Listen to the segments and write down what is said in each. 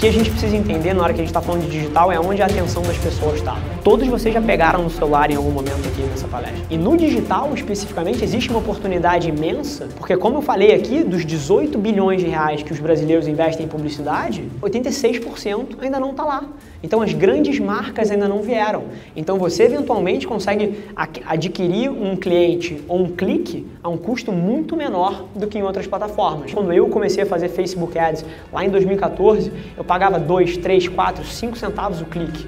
que a gente precisa entender na hora que a gente está falando de digital é onde a atenção das pessoas está. Todos vocês já pegaram no celular em algum momento aqui nessa palestra. E no digital, especificamente, existe uma oportunidade imensa, porque como eu falei aqui, dos 18 bilhões de reais que os brasileiros investem em publicidade, 86% ainda não está lá. Então as grandes marcas ainda não vieram. Então você eventualmente consegue adquirir um cliente ou um clique a um custo muito menor do que em outras plataformas. Quando eu comecei a fazer Facebook Ads lá em 2014, eu pagava 2, 3, 4, 5 centavos o clique.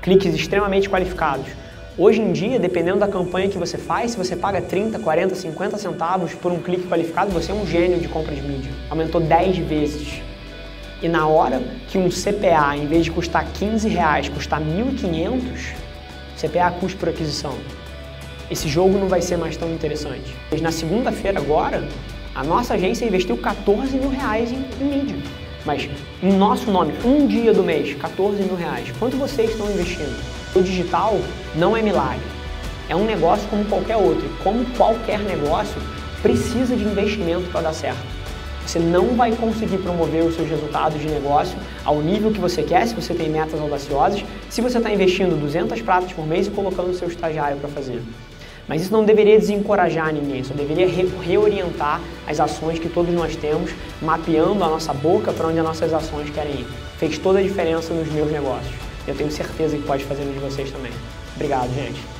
Cliques extremamente qualificados. Hoje em dia, dependendo da campanha que você faz, se você paga 30, 40, 50 centavos por um clique qualificado, você é um gênio de compra de mídia. Aumentou 10 vezes. E na hora que um CPA, em vez de custar 15 reais, custar 1.500, CPA custo por aquisição. Esse jogo não vai ser mais tão interessante. Mas na segunda-feira agora, a nossa agência investiu 14 mil reais em, em mídia. Mas em nosso nome, um dia do mês, 14 mil reais. Quanto vocês estão investindo? O digital não é milagre. É um negócio como qualquer outro. E como qualquer negócio, precisa de investimento para dar certo. Você não vai conseguir promover os seus resultados de negócio ao nível que você quer, se você tem metas audaciosas, se você está investindo 200 pratas por mês e colocando o seu estagiário para fazer. Mas isso não deveria desencorajar ninguém, só deveria re reorientar as ações que todos nós temos, mapeando a nossa boca para onde as nossas ações querem ir. Fez toda a diferença nos meus negócios. Eu tenho certeza que pode fazer nos de vocês também. Obrigado, gente.